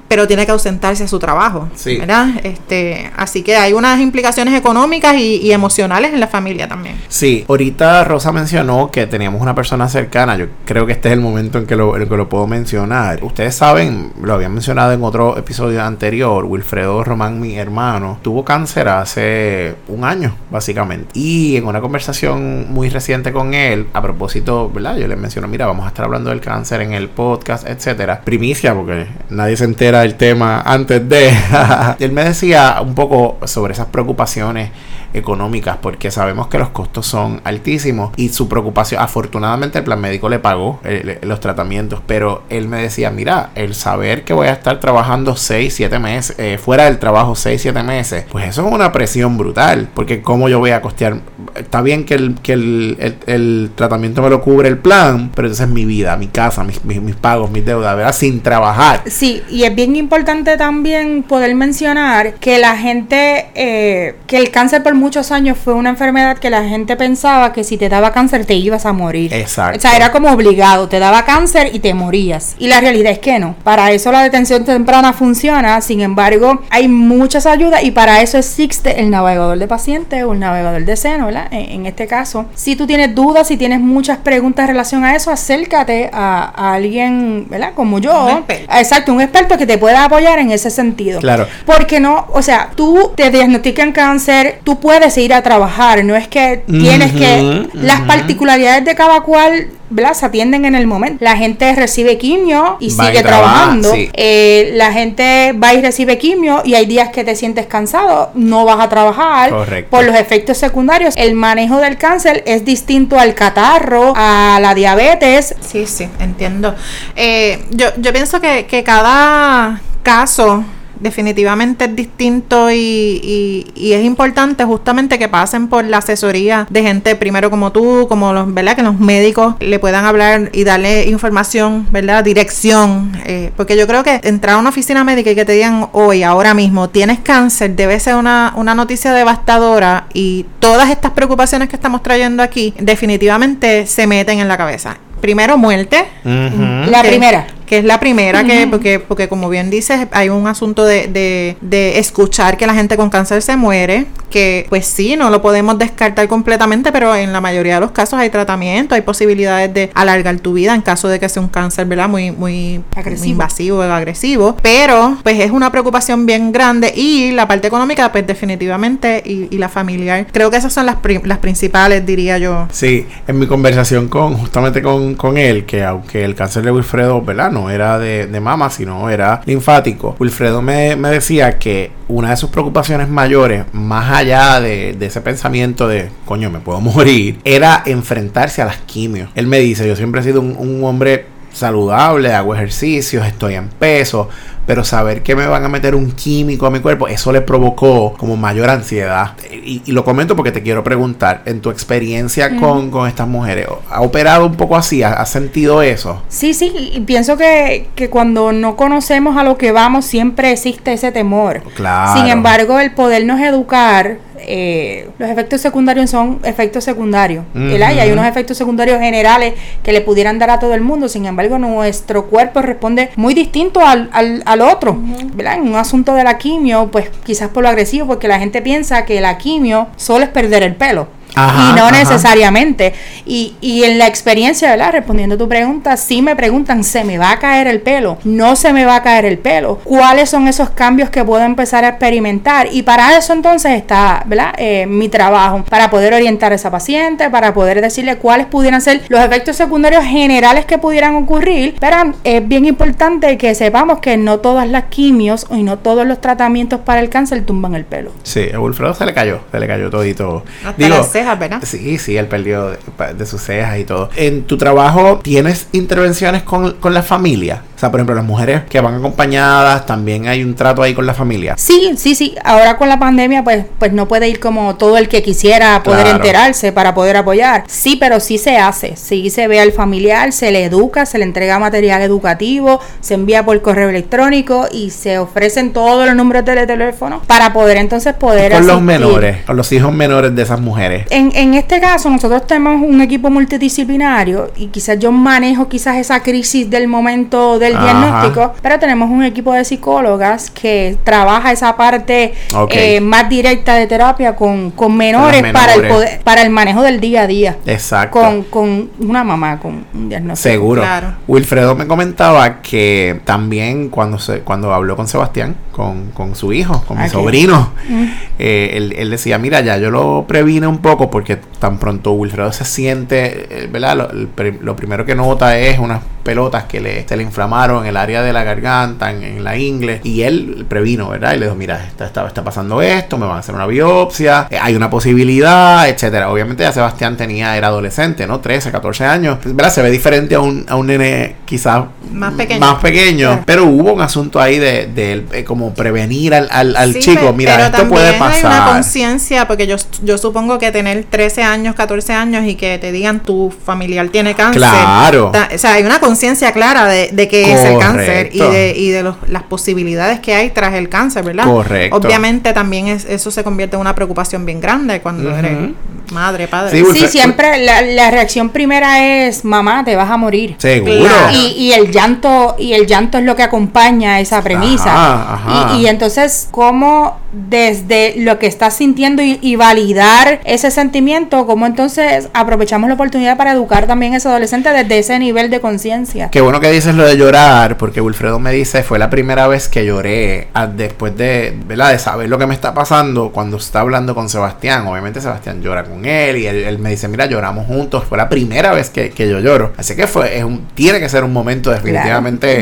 pero tiene que ausentarse a su trabajo, Sí. ¿verdad? Este, así que hay unas implicaciones económicas y, y emocionales en la familia también. Sí, ahorita Rosa mencionó que teníamos una persona cercana. Yo creo que este es el momento en que lo, en que lo puedo mencionar. Ustedes saben, lo habían mencionado en otro episodio anterior. Wilfredo Román, mi hermano, tuvo cáncer hace un año, básicamente. Y en una conversación muy reciente con él, a propósito, ¿verdad? Yo le menciono, mira, vamos a estar hablando del cáncer en el podcast, etcétera. Primicia, porque nadie se entera del tema antes de. él me decía un poco sobre esas preocupaciones económicas porque sabemos que los costos son altísimos y su preocupación, afortunadamente el plan médico le pagó eh, los tratamientos, pero él me decía, mira, el saber que voy a estar trabajando 6, 7 meses, eh, fuera del trabajo 6, 7 meses, pues eso es una presión brutal, porque cómo yo voy a costear, está bien que el, que el, el, tratamiento me lo cubre el plan, pero entonces mi vida, mi casa, mis, mis, pagos, mis deudas, ¿verdad? Sin trabajar. Sí, y es bien importante también poder mencionar que la gente, eh, que el cáncer por muchos años fue una enfermedad que la gente pensaba que si te daba cáncer te ibas a morir. Exacto. O sea, era como obligado, te daba cáncer y te morías. Y la realidad es que no. Para eso la detención temprana funciona, sin embargo, hay muchas ayudas y para eso existe el navegador de pacientes o el navegador de seno, ¿verdad? En, este caso, si tú tienes dudas, si tienes muchas preguntas en relación a eso, acércate a, alguien, ¿verdad? Como yo. Exacto, un experto que te pueda apoyar en ese sentido. Claro. Porque no, o sea, tú te diagnostican cáncer, tú puedes ir a trabajar, no es que tienes que... Las particularidades de cada cual ¿verdad? se atienden en el momento. La gente recibe quimio y sigue trabajando. Eh, la gente va y recibe quimio y hay días que te sientes cansado, no vas a trabajar por los efectos secundarios. El manejo del cáncer es distinto al catarro, a la diabetes. Sí, sí, entiendo. Eh, yo, yo pienso que, que cada caso definitivamente es distinto y, y, es importante justamente que pasen por la asesoría de gente primero como tú, como los, ¿verdad? Que los médicos le puedan hablar y darle información, ¿verdad? Dirección, eh, porque yo creo que entrar a una oficina médica y que te digan hoy, ahora mismo, tienes cáncer, debe ser una, una noticia devastadora y todas estas preocupaciones que estamos trayendo aquí definitivamente se meten en la cabeza. Primero muerte. La primera que es la primera que, porque, porque como bien dices, hay un asunto de, de, de, escuchar que la gente con cáncer se muere, que pues sí, no lo podemos descartar completamente, pero en la mayoría de los casos hay tratamiento, hay posibilidades de alargar tu vida en caso de que sea un cáncer, ¿verdad? Muy, muy, invasivo o agresivo, pero pues es una preocupación bien grande y la parte económica, pues definitivamente, y, y la familiar, creo que esas son las, las principales, diría yo. Sí, en mi conversación con, justamente con, con él, que aunque el cáncer de Wilfredo, ¿verdad? no era de, mama, sino era linfático. Wilfredo me, decía que una de sus preocupaciones mayores, más allá de, ese pensamiento de, coño, me puedo morir, era enfrentarse a las quimios. Él me dice, yo siempre he sido un, un hombre saludable, hago ejercicios, estoy en peso, pero saber que me van a meter un químico a mi cuerpo, eso le provocó como mayor ansiedad. Y, lo comento porque te quiero preguntar, en tu experiencia con, estas mujeres, ¿ha operado un poco así? ¿Has sentido eso? Sí, sí, y pienso que, que cuando no conocemos a lo que vamos, siempre existe ese temor. Claro. Sin embargo, el podernos educar eh, los efectos secundarios son efectos secundarios, Y hay unos efectos secundarios generales que le pudieran dar a todo el mundo, sin embargo nuestro cuerpo responde muy distinto al, al, otro, En un asunto de la quimio, pues quizás por lo agresivo, porque la gente piensa que la quimio solo es perder el pelo y no necesariamente. Y, y en la experiencia, ¿verdad? Respondiendo a tu pregunta, si me preguntan, ¿se me va a caer el pelo? No se me va a caer el pelo. ¿Cuáles son esos cambios que puedo empezar a experimentar? Y para eso entonces está, ¿verdad? Eh, mi trabajo, para poder orientar a esa paciente, para poder decirle cuáles pudieran ser los efectos secundarios generales que pudieran ocurrir. Pero es bien importante que sepamos que no todas las quimios y no todos los tratamientos para el cáncer tumban el pelo. Sí, a Wilfredo se le cayó, se le cayó todito. Digo, ¿verdad? Sí, sí, él perdió de, sus cejas y todo. En tu trabajo, ¿tienes intervenciones con, con la familia? O sea, por ejemplo, las mujeres que van acompañadas, también hay un trato ahí con la familia. Sí, sí, sí. Ahora con la pandemia, pues, pues no puede ir como todo el que quisiera poder enterarse para poder apoyar. Sí, pero sí se hace. Sí se ve al familiar, se le educa, se le entrega material educativo, se envía por correo electrónico y se ofrecen todos los números de teléfono para poder entonces poder. con los menores, con los hijos menores de esas mujeres. En, en este caso, nosotros tenemos un equipo multidisciplinario y quizás yo manejo quizás esa crisis del momento de diagnóstico, pero tenemos un equipo de psicólogas que trabaja esa parte eh, más directa de terapia con, menores, para el poder, para el manejo del día a día. Exacto. Con, con una mamá con un diagnóstico. Seguro. Wilfredo me comentaba que también cuando se, cuando habló con Sebastián, con, con su hijo, con mi sobrino, mm. eh, él, él, decía, mira, ya yo lo previne un poco porque tan pronto Wilfredo se siente, eh, ¿verdad? Lo, lo primero que nota es una pelotas que le, se le inflamaron en el área de la garganta, en, la ingle, y él previno, ¿verdad? Y le dijo, mira, está, está, está pasando esto, me van a hacer una biopsia, eh, hay una posibilidad, etcétera. Obviamente ya Sebastián tenía, era adolescente, ¿no? 13, 14 años, ¿verdad? Se ve diferente a un, a un nene quizás más pequeño, más pequeño pero hubo un asunto ahí de, de, eh, como prevenir al, al, al chico, mira, esto puede pasar. Hay una conciencia, porque yo, yo supongo que tener 13 años, 14 años y que te digan tu familiar tiene cáncer. Claro. o sea, hay una conciencia clara de, de qué es el cáncer y de, y de los, las posibilidades que hay tras el cáncer, ¿verdad? Correcto. Obviamente también es, eso se convierte en una preocupación bien grande cuando eres madre, padre. Sí, siempre la, la, reacción primera es, mamá, te vas a morir. Seguro. Y, y, el llanto, y el llanto es lo que acompaña esa premisa. Y, y, entonces, ¿cómo desde lo que estás sintiendo y, validar ese sentimiento, cómo entonces aprovechamos la oportunidad para educar también a ese adolescente desde ese nivel de conciencia? Qué bueno que dices lo de llorar, porque Wilfredo me dice, fue la primera vez que lloré ah, después de, ¿verdad? de saber lo que me está pasando cuando está hablando con Sebastián. Obviamente Sebastián llora con él y él, me dice, mira, lloramos juntos. Fue la primera vez que, yo lloro. Así que fue, es un, tiene que ser un momento definitivamente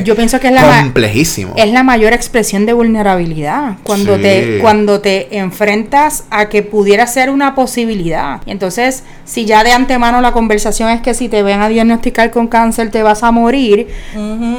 yo pienso que es la complejísimo. Es la mayor expresión de vulnerabilidad. Cuando te, cuando te enfrentas a que pudiera ser una posibilidad. Entonces, si ya de antemano la conversación es que si te ven a diagnosticar con cáncer te vas a morir,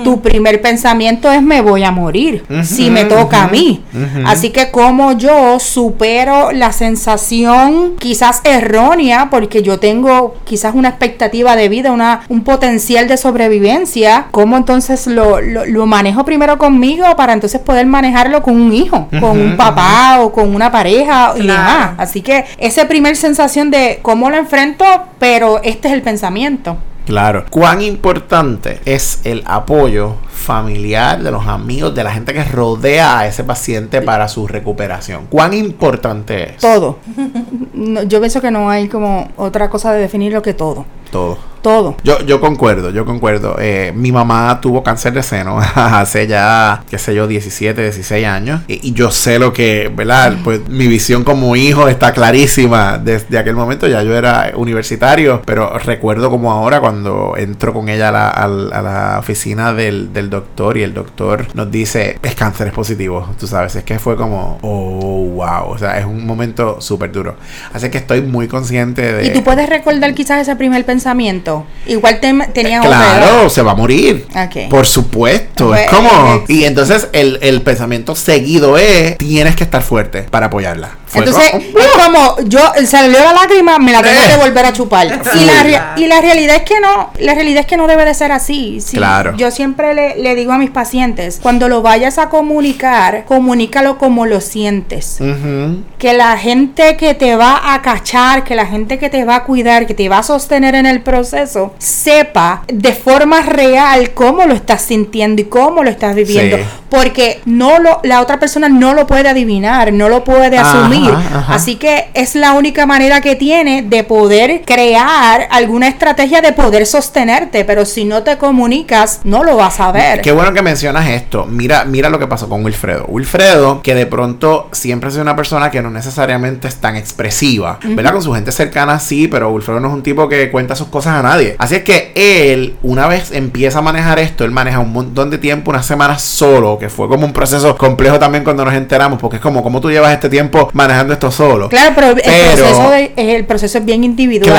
tu primer pensamiento es me voy a morir. si me toca a mí. Así que como yo supero la sensación quizás errónea, porque yo tengo quizás una expectativa de vida, una, un potencial de sobrevivencia, ¿cómo entonces lo, lo, manejo primero conmigo para entonces poder manejarlo con un hijo, con un papá o con una pareja y demás? Así que esa primer sensación de cómo lo enfrento, pero este es el pensamiento. Claro. ¿Cuán importante es el apoyo familiar, de los amigos, de la gente que rodea a ese paciente para su recuperación? ¿Cuán importante es? Todo. yo pienso que no hay como otra cosa de definirlo que todo. Todo. Todo. Yo, yo concuerdo, yo concuerdo. Eh, mi mamá tuvo cáncer de seno hace ya, qué sé yo, 17, 16 años. Y, yo sé lo que, ¿verdad? Pues mi visión como hijo está clarísima. Desde aquel momento ya yo era universitario, pero recuerdo como ahora cuando entro con ella a la, oficina del, del, doctor y el doctor nos dice, es cáncer, es positivo. Tú sabes, es que fue como, oh, wow. O sea, es un momento súper duro. Así que estoy muy consciente de... ¿Y tú puedes recordar quizás ese primer pensamiento? Igual te, tenía Claro, se va a morir. Por supuesto. es pues, como... y entonces el, el pensamiento seguido es, tienes que estar fuerte para apoyarla. Entonces, es como yo salió la lágrima, me la tengo que eh. volver a chupar. Y la, y la realidad es que no, la realidad es que no debe de ser así. claro. Yo siempre le, digo a mis pacientes, cuando lo vayas a comunicar, comunícalo como lo sientes. Que la gente que te va a cachar, que la gente que te va a cuidar, que te va a sostener en el proceso, sepa de forma real cómo lo estás sintiendo y cómo lo estás viviendo. Porque no lo, la otra persona no lo puede adivinar, no lo puede asumir. Así que es la única manera que tiene de poder crear alguna estrategia de poder sostenerte, pero si no te comunicas, no lo vas a ver. Qué bueno que mencionas esto. Mira, mira lo que pasó con Wilfredo. Wilfredo, que de pronto siempre sido una persona que no necesariamente es tan expresiva, ¿verdad? Con su gente cercana sí, pero Wilfredo no es un tipo que cuenta sus cosas a nadie. Así es que él, una vez empieza a manejar esto, él maneja un montón de tiempo, una semana solo, que fue como un proceso complejo también cuando nos enteramos, porque es como, ¿cómo tú llevas este tiempo manejando esto solo. Claro, pero, el, proceso es bien individual.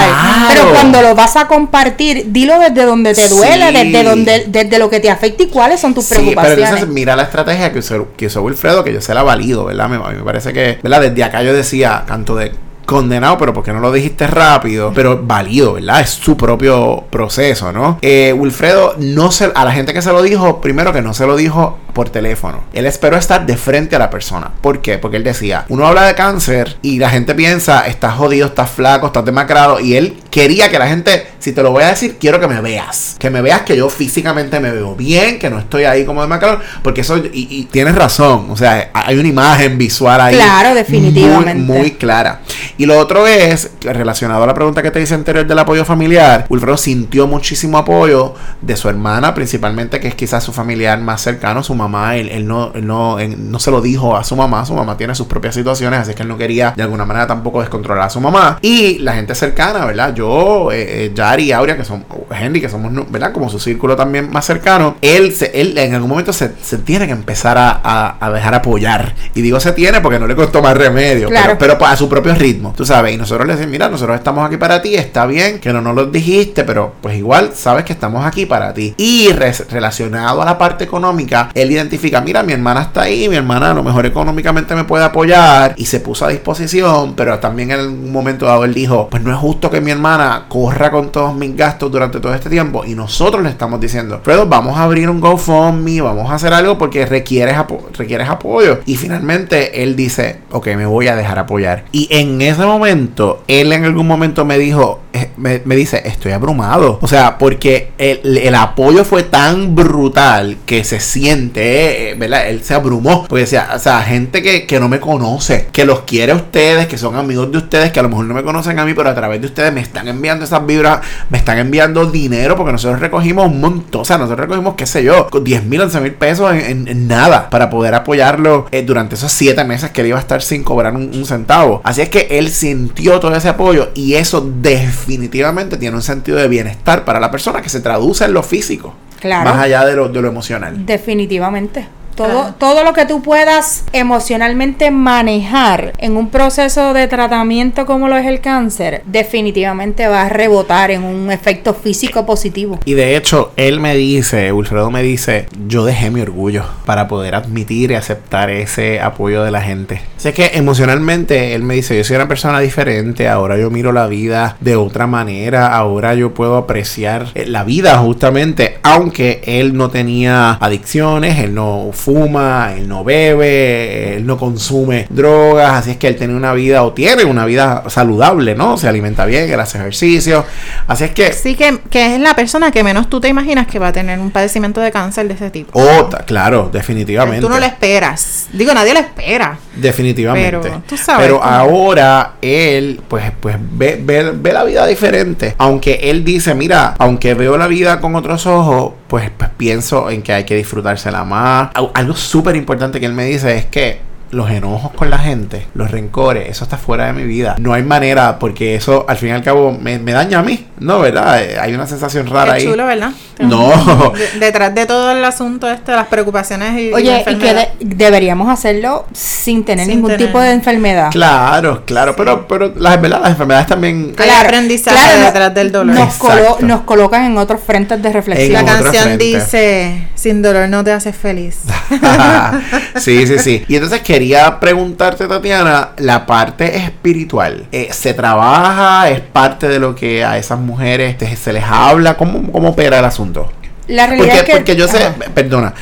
Pero cuando lo vas a compartir, dilo desde donde te duele, desde donde desde lo que te afecta y cuáles son tus sí, preocupaciones. Pero entonces mira la estrategia que usó, que usó Wilfredo, que yo se la valido, ¿verdad? A mí me parece que, ¿verdad? Desde acá yo decía, tanto de condenado, pero porque no lo dijiste rápido, pero válido, ¿verdad? Es su propio proceso, ¿no? Eh, Wilfredo no se, a la gente que se lo dijo, primero que no se lo dijo por teléfono. Él esperó estar de frente a la persona. ¿Por qué? Porque él decía, uno habla de cáncer y la gente piensa, estás jodido, estás flaco, estás demacrado, y él quería que la gente, si te lo voy a decir, quiero que me veas, que me veas que yo físicamente me veo bien, que no estoy ahí como demacrado, porque eso, y, tienes razón, o sea, hay una imagen visual ahí. Claro, definitivamente. Muy, muy clara. Y lo otro es, relacionado a la pregunta que te hice anterior del apoyo familiar, Wilfredo sintió muchísimo apoyo de su hermana, principalmente, que es quizás su familiar más cercano, su mamá. Él, no, no, no se lo dijo a su mamá, su mamá tiene sus propias situaciones, así que él no quería de alguna manera tampoco descontrolar a su mamá. Y la gente cercana, ¿verdad? Yo, yo, eh, eh, Yari y Aurea, que son Henry, que somos, ¿verdad? Como su círculo también más cercano, él, se, él en algún momento se, se tiene que empezar a, a, dejar apoyar. Y digo se tiene porque no le costó más remedio, claro. pero, pero, a su propio ritmo, tú sabes. Y nosotros le decimos, mira, nosotros estamos aquí para ti, está bien que no nos lo dijiste, pero pues igual sabes que estamos aquí para ti. Y relacionado a la parte económica, él identifica, mira, mi hermana está ahí, mi hermana a lo mejor económicamente me puede apoyar y se puso a disposición, pero también en un momento dado él dijo, pues no es justo que mi hermana corra con todos mis gastos durante todo este tiempo y nosotros le estamos diciendo, Fredo, vamos a abrir un GoFundMe, vamos a hacer algo porque requieres, requieres apoyo. Y finalmente él dice, ok, me voy a dejar apoyar. Y en ese momento, él en algún momento me dijo, eh, me, dice, estoy abrumado. O sea, porque el, apoyo fue tan brutal que se siente, eh, ¿verdad? Él se abrumó. Porque decía, o sea, gente que, que no me conoce, que los quiere a ustedes, que son amigos de ustedes, que a lo mejor no me conocen a mí, pero a través de ustedes me están enviando esas vibras, me están enviando dinero, porque nosotros recogimos un montón, o sea, nosotros recogimos, qué sé yo, 10 mil, 11 mil pesos en, nada para poder apoyarlo eh, durante esos 7 meses que él iba a estar sin cobrar un, un centavo. Así es que él sintió todo ese apoyo y eso definitivamente tiene un sentido de bienestar para la persona que se traduce en lo físico. Claro. Más allá de lo, de lo emocional. Definitivamente. Todo, todo lo que tú puedas emocionalmente manejar en un proceso de tratamiento como lo es el cáncer, definitivamente va a rebotar en un efecto físico positivo. Y de hecho, él me dice, Wilfredo me dice, yo dejé mi orgullo para poder admitir y aceptar ese apoyo de la gente. Sé que emocionalmente él me dice, yo soy una persona diferente, ahora yo miro la vida de otra manera, ahora yo puedo apreciar eh, la vida justamente, aunque él no tenía adicciones, él no fuma, él no bebe, él no consume drogas, así es que él tiene una vida o tiene una vida saludable, ¿no? Se alimenta bien, él hace ejercicio, así es que... Sí, que, que es la persona que menos tú te imaginas que va a tener un padecimiento de cáncer de ese tipo. Oh, claro, definitivamente. Tú no lo esperas. Digo, nadie lo espera. Definitivamente. Pero, tú sabes Pero ahora él, pues, pues ve, ve, ve la vida diferente. Aunque él dice, mira, aunque veo la vida con otros ojos, pues, pues pienso en que hay que disfrutársela más algo súper importante que él me dice es que los enojos con la gente, los rencores, eso está fuera de mi vida. No hay manera, porque eso al fin y al cabo me, daña a mí, ¿no? ¿Verdad? Eh, hay una sensación rara ahí. chulo, ¿verdad? No. detrás de todo el asunto este, las preocupaciones y Oye, y, que deberíamos hacerlo sin tener ningún tipo de enfermedad. Claro, claro, pero pero las, las enfermedades también... Hay aprendizaje detrás del dolor. Nos, nos, colocan en otros frentes de reflexión. la canción dice, sin dolor no te haces feliz. sí, sí, sí. Y entonces, ¿qué quería preguntarte, Tatiana, la parte espiritual. Eh, ¿Se trabaja? ¿Es parte de lo que a esas mujeres se les habla? ¿Cómo, cómo opera el asunto? La realidad porque, es que, porque yo sé, perdona,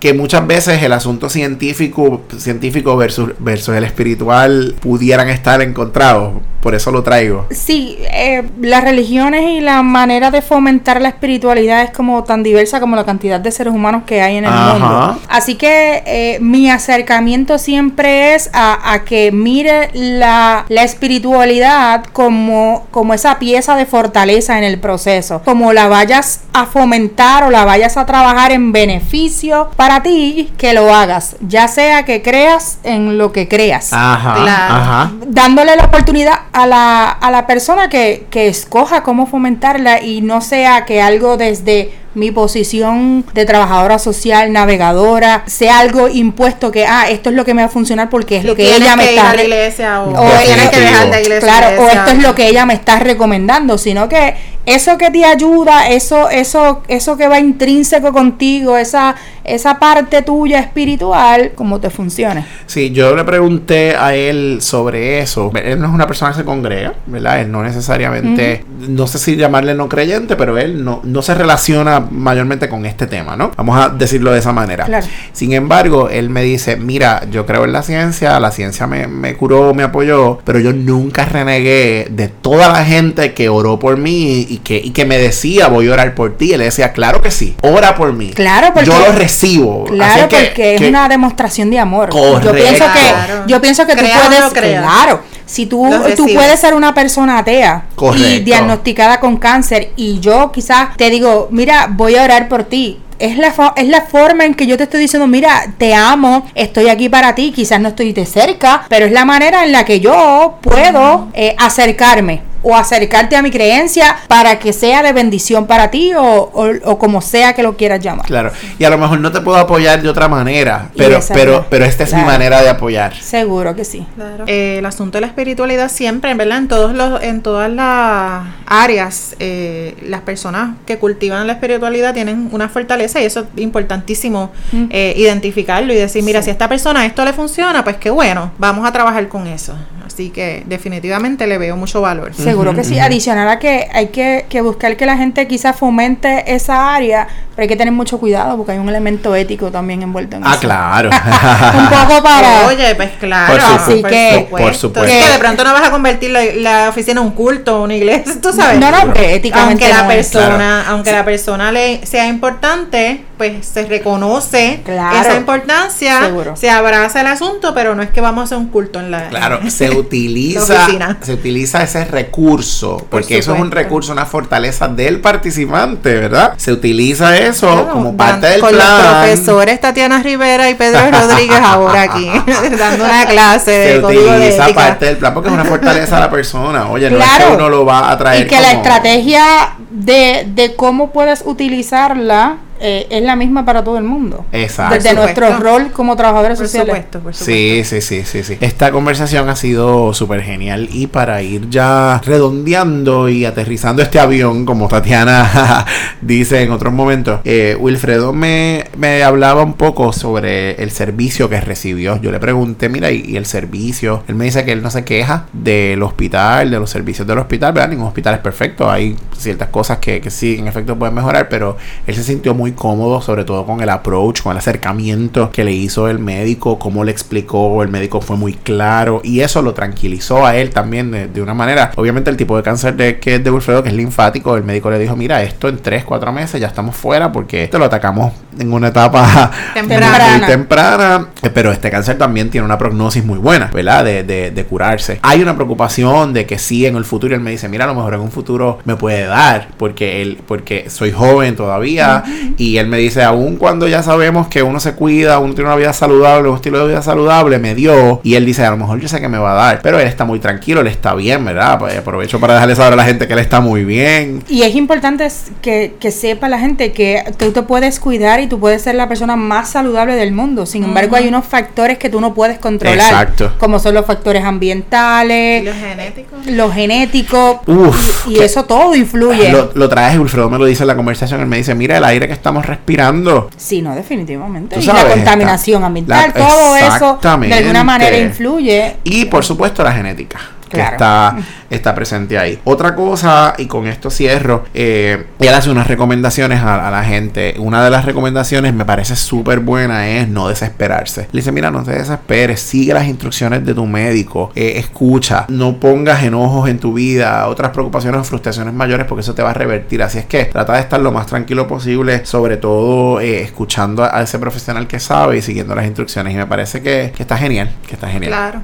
que muchas veces el asunto científico, científico versus, versus el espiritual pudieran estar encontrados por eso lo traigo. Sí, eh, las religiones y la manera de fomentar la espiritualidad es como tan diversa como la cantidad de seres humanos que hay en el mundo. Así que eh, mi acercamiento siempre es a, que mire la, la, espiritualidad como, como esa pieza de fortaleza en el proceso. Como la vayas a fomentar o la vayas a trabajar en beneficio para ti, que lo hagas. Ya sea que creas en lo que creas. Ajá. Dándole la oportunidad a la, a la persona que, que escoja cómo fomentarla y no sea que algo desde mi posición de trabajadora social, navegadora, sea algo impuesto que, ah, esto es lo que me va a funcionar porque es lo que ella me está... o, que dejar de iglesia. Claro, o esto es lo que ella me está recomendando, sino que eso que te ayuda, eso, eso, eso que va intrínseco contigo, esa, esa parte tuya espiritual, cómo te funcione. Sí, yo le pregunté a él sobre eso. Él no es una persona que se congrega, ¿verdad? Él no necesariamente, no sé si llamarle no creyente, pero él no, no se relaciona mayormente con este tema, ¿no? Vamos a decirlo de esa manera. Sin embargo, él me dice, mira, yo creo en la ciencia, la ciencia me, me curó, me apoyó, pero yo nunca renegué de toda la gente que oró por mí y que, y que me decía, voy a orar por ti. Él decía, claro que sí, ora por mí. Claro, porque... Yo lo recibo. Claro, porque es una demostración de amor. Yo pienso que, yo pienso que tú puedes... Claro si tú, tú puedes ser una persona atea y diagnosticada con cáncer y yo quizás te digo, mira, voy a orar por ti. Es la, es la forma en que yo te estoy diciendo, mira, te amo, estoy aquí para ti, quizás no estoy de cerca, pero es la manera en la que yo puedo eh, acercarme o acercarte a mi creencia para que sea de bendición para ti o, o- o como sea que lo quieras llamar. Claro. Y a lo mejor no te puedo apoyar de otra manera, pero, pero, pero esta es mi Claro. manera de apoyar. Seguro que sí. Eh, el asunto de la espiritualidad siempre, ¿verdad? En todos los, en todas las áreas, eh, las personas que cultivan la espiritualidad tienen una fortaleza y eso es importantísimo Mm. eh, identificarlo y decir, mira, si a esta persona esto le funciona, pues qué bueno, vamos a trabajar con eso. Así que definitivamente le veo mucho valor. Seguro que sí. Adicional a que hay que, que buscar que la gente quizás fomente esa área, pero hay que tener mucho cuidado porque hay un elemento ético también envuelto en Ah, eso. claro. Un poco para... Oye, pues claro. Por supuesto. Así que- Por supuesto. Es que de pronto no vas a convertir la, la oficina en un culto, una iglesia, tú sabes. No, no, porque éticamente aunque la no es. persona, Claro. aunque la persona le sea importante, pues se reconoce Claro. esa importancia, Seguro. se abraza el asunto, pero no es que vamos a hacer un culto en la Claro, se la utiliza, se utiliza ese recurso, porque eso es un recurso, una fortaleza del participante, ¿verdad? Se utiliza eso Claro, como dan- parte del con plan. los profesores Tatiana Rivera y Pedro Rodríguez ahora aquí dando una clase se de código de utiliza parte del plan porque es una fortaleza de la persona. Oye, no es Claro. que uno lo va a traer Y que la estrategia de, de cómo puedes utilizarla eh, es la misma para todo el mundo. Exacto. Desde nuestro rol como trabajadores Por sociales. supuesto, por supuesto. Sí, sí, sí, sí, sí. Esta conversación ha sido súper genial y para ir ya redondeando y aterrizando este avión, como Tatiana dice en otros momentos, eh, Wilfredo me, me hablaba un poco sobre el servicio que recibió. Yo le pregunté, mira, ¿y, y el servicio? Él me dice que él no se queja del hospital, de los servicios del hospital, ¿verdad? Ningún hospital es perfecto, hay ciertas cosas que, que sí, en efecto pueden mejorar, pero él se sintió muy cómodo, sobre todo con el approach, con el acercamiento que le hizo el médico, cómo le explicó, el médico fue muy claro y eso lo tranquilizó a él también de, de una manera. Obviamente el tipo de cáncer de, que es de Wilfredo, que es linfático, el médico le dijo, mira, esto en 3, 4 meses ya estamos fuera porque te lo atacamos en una etapa Temprana. muy temprana, eh, pero este cáncer también tiene una prognosis muy buena, ¿verdad? De, de, de curarse. Hay una preocupación de que sí en el futuro, él me dice, mira, a lo mejor en un futuro me puede dar, porque él, porque soy joven todavía, y él me dice, aún cuando ya sabemos que uno se cuida, uno tiene una vida saludable, un estilo de vida saludable, me dio, y él dice, a lo mejor yo sé que me va a dar, pero él está muy tranquilo, él está bien, ¿verdad? Pues aprovecho para dejarle saber a la gente que él está muy bien. Y es importante que, que sepa la gente que tú te puedes cuidar y tú puedes ser la persona más saludable del mundo. Sin embargo, hay unos factores que tú no puedes controlar. Exacto. Como son los factores ambientales, los genéticos. los genéticos. Uf, y, eso todo influye. Lo, lo traes, Wilfredo me lo dice en la conversación, él me dice, mira el aire que estamos respirando. Sí, no, definitivamente. Y sabes, la contaminación ambiental, la- todo eso de alguna manera influye. Y por supuesto la genética. Que Claro. está, está presente ahí. Otra cosa, y con esto cierro, eh, él hace unas recomendaciones a, la gente. Una de las recomendaciones me parece súper buena es no desesperarse. Le dice, mira, no te desesperes, sigue las instrucciones de tu médico, eh, escucha, no pongas enojos en tu vida, otras preocupaciones o frustraciones mayores porque eso te va a revertir. Así es que trata de estar lo más tranquilo posible, sobre todo eh, escuchando a, ese profesional que sabe y siguiendo las instrucciones. Y me parece que, que está genial, que está genial. Claro.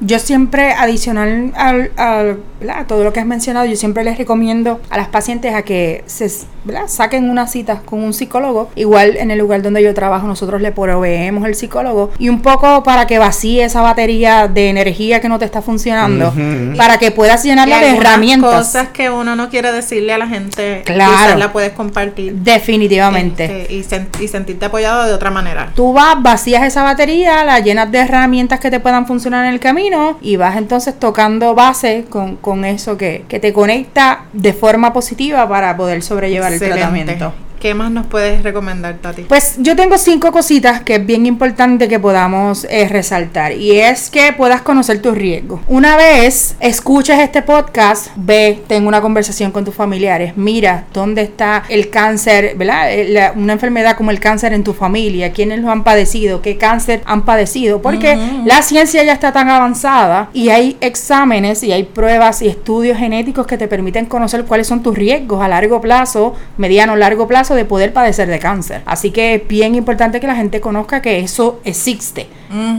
Yo siempre, adicional al, al- ¿verdad? todo lo que has mencionado, yo siempre les recomiendo a las pacientes a que se ¿verdad? saquen una cita con un psicólogo. Igual en el lugar donde yo trabajo, nosotros le proveemos el psicólogo. Y un poco para que vacíe esa batería de energía que no te está funcionando, para que puedas llenarla Y de herramientas. cosas que uno no quiere decirle a la gente, Claro. quizás la puedes compartir. Definitivamente. Este, y, sen- y sentirte apoyado de otra manera. Tú vas, vacías esa batería, la llenas de herramientas que te puedan funcionar en el camino y vas entonces tocando base con, con eso que, que te conecta de forma positiva para poder sobrellevar Excelente. el tratamiento. ¿Qué más nos puedes recomendar, Tati? Pues yo tengo cinco cositas que es bien importante que podamos eh, resaltar y es que puedas conocer tus riesgos. Una vez escuches este podcast, ve, ten una conversación con tus familiares, mira dónde está el cáncer, ¿verdad? Eh, la- una enfermedad como el cáncer en tu familia, quiénes lo han padecido, qué cáncer han padecido, porque la ciencia ya está tan avanzada y hay exámenes y hay pruebas y estudios genéticos que te permiten conocer cuáles son tus riesgos a largo plazo, mediano, largo plazo de poder padecer de cáncer. Así que es bien importante que la gente conozca que eso existe.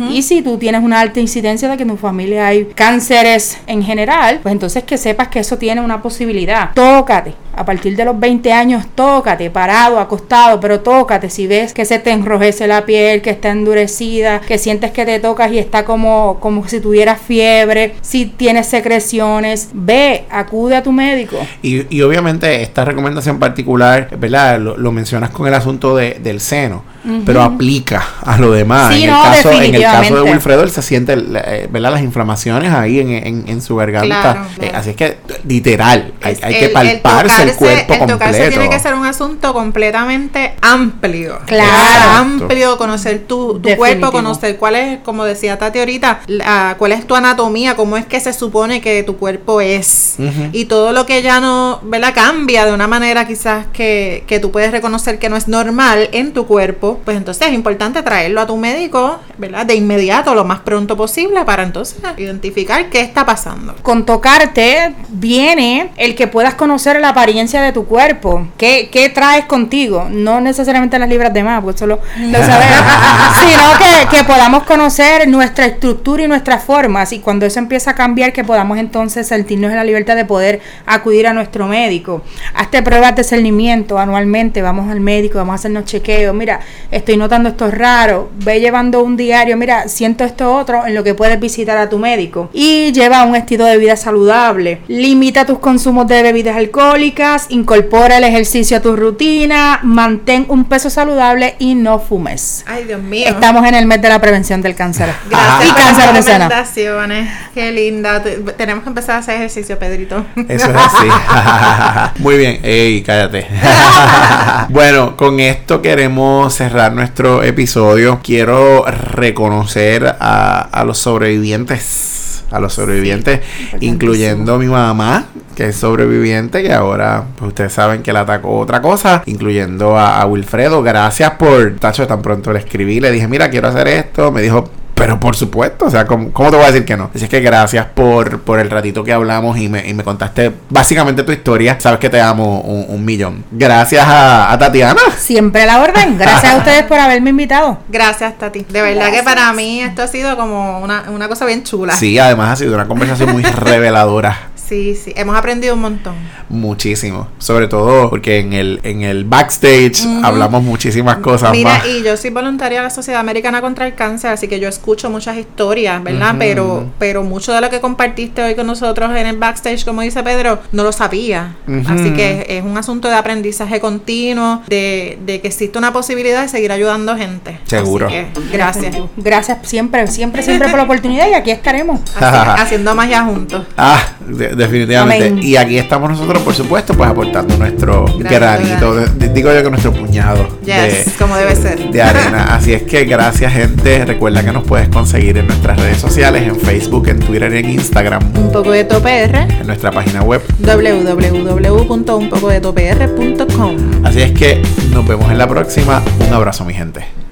Y si tú tienes una alta incidencia de que en tu familia hay cánceres en general, pues entonces que sepas que eso tiene una posibilidad. Tócate, a partir de los 20 años, tócate, parado, acostado, pero tócate. Si ves que se te enrojece la piel, que está endurecida, que sientes que te tocas y está como, como si tuvieras fiebre, si tienes secreciones, ve, acude a tu médico. Y, y obviamente esta recomendación particular, ¿verdad? Lo, lo mencionas con el asunto de, del seno pero aplica a lo demás. Sí, en, no, el caso, en el caso de. Wilfredo, él se siente eh, ¿verdad? las inflamaciones ahí en, en- en su garganta. Claro, Eh, así es que, literal, hay, hay el- que palparse el, tocarse- cuerpo el tocarse completo. tiene que ser un asunto completamente amplio. Claro. Amplio, conocer tu, tu cuerpo, conocer cuál es, como decía Tati ahorita, la- cuál es tu anatomía, cómo es que se supone que tu cuerpo es. Y todo lo que ya no, ¿verdad? Cambia de una manera quizás que, que tú puedes reconocer que no es normal en tu cuerpo, pues entonces es importante traerlo a tu médico, ¿verdad? De inmediato, lo más pronto posible, para entonces identificar qué está pasando. Con tocarte viene el que puedas conocer la apariencia de tu cuerpo. ¿Qué, qué traes contigo? No necesariamente las libras de más, porque eso lo, lo sabemos. sino que, que podamos conocer nuestra estructura y nuestras formas. Y cuando eso empieza a cambiar, que podamos entonces sentirnos en la libertad de poder acudir a nuestro médico. Hazte pruebas de cernimiento anualmente. Vamos al médico, vamos a hacernos chequeos. Mira, estoy notando esto raro. Ve llevando un diario. Mira, siento esto otro en lo que puedes visitar a tu médico. Y lleva un estilo de vida saludable. Limita tus consumos de bebidas alcohólicas. Incorpora el ejercicio a tu rutina. Mantén un peso saludable y no fumes. Ay, Dios mío. Estamos en el mes de la prevención del cáncer. Gracias y por cáncer las recomendaciones. Qué linda. Te- Tenemos que empezar a hacer ejercicio, Pedrito. Eso es así. Muy bien. Ey, cállate. bueno, con esto queremos cerrar nuestro episodio. Quiero reconocer a, a los sobrevivientes. A los sobrevivientes, incluyendo mi mamá, que es sobreviviente, que ahora pues, ustedes saben que le atacó otra cosa, incluyendo a, a Wilfredo. Gracias por, Tacho, tan pronto le escribí, le dije, mira, quiero hacer esto. Me dijo, pero por supuesto, o sea, ¿cómo, cómo te voy a decir que no? Así es que gracias por, por el ratito que hablamos y me, y me contaste básicamente tu historia. Sabes que te amo un, un millón. Gracias a, a Tatiana. Siempre a la orden. Gracias a ustedes por haberme invitado. Gracias, Tati. De verdad que para mí esto ha sido como una, una cosa bien chula. Sí, además ha sido una conversación muy reveladora. Sí, sí. Hemos aprendido un montón. Muchísimo. Sobre todo porque en el, en el backstage hablamos muchísimas cosas Mira, más. y yo soy voluntaria de la Sociedad Americana contra el Cáncer, así que yo escucho muchas historias, ¿verdad? Pero pero mucho de lo que compartiste hoy con nosotros en el backstage, como dice Pedro, no lo sabía. Así que es un asunto de aprendizaje continuo, de, de que existe una posibilidad de seguir ayudando gente. Seguro. Así que, gracias. Gracias siempre, siempre, siempre por la oportunidad y aquí estaremos. Así- haciendo magia juntos. Ah, de- definitivamente. Amén. Y aquí estamos nosotros, por supuesto, pues aportando nuestro Gracias, granito, digo yo que nuestro puñado Yes, de, como debe ser. de arena. Así es que gracias, gente. Recuerda que nos puedes conseguir en nuestras redes sociales, en Facebook, en Twitter y en Instagram, Un poco de topr, en nuestra página web. www.unpocodetopr.com. Así es que nos vemos en la próxima. Un abrazo, mi gente.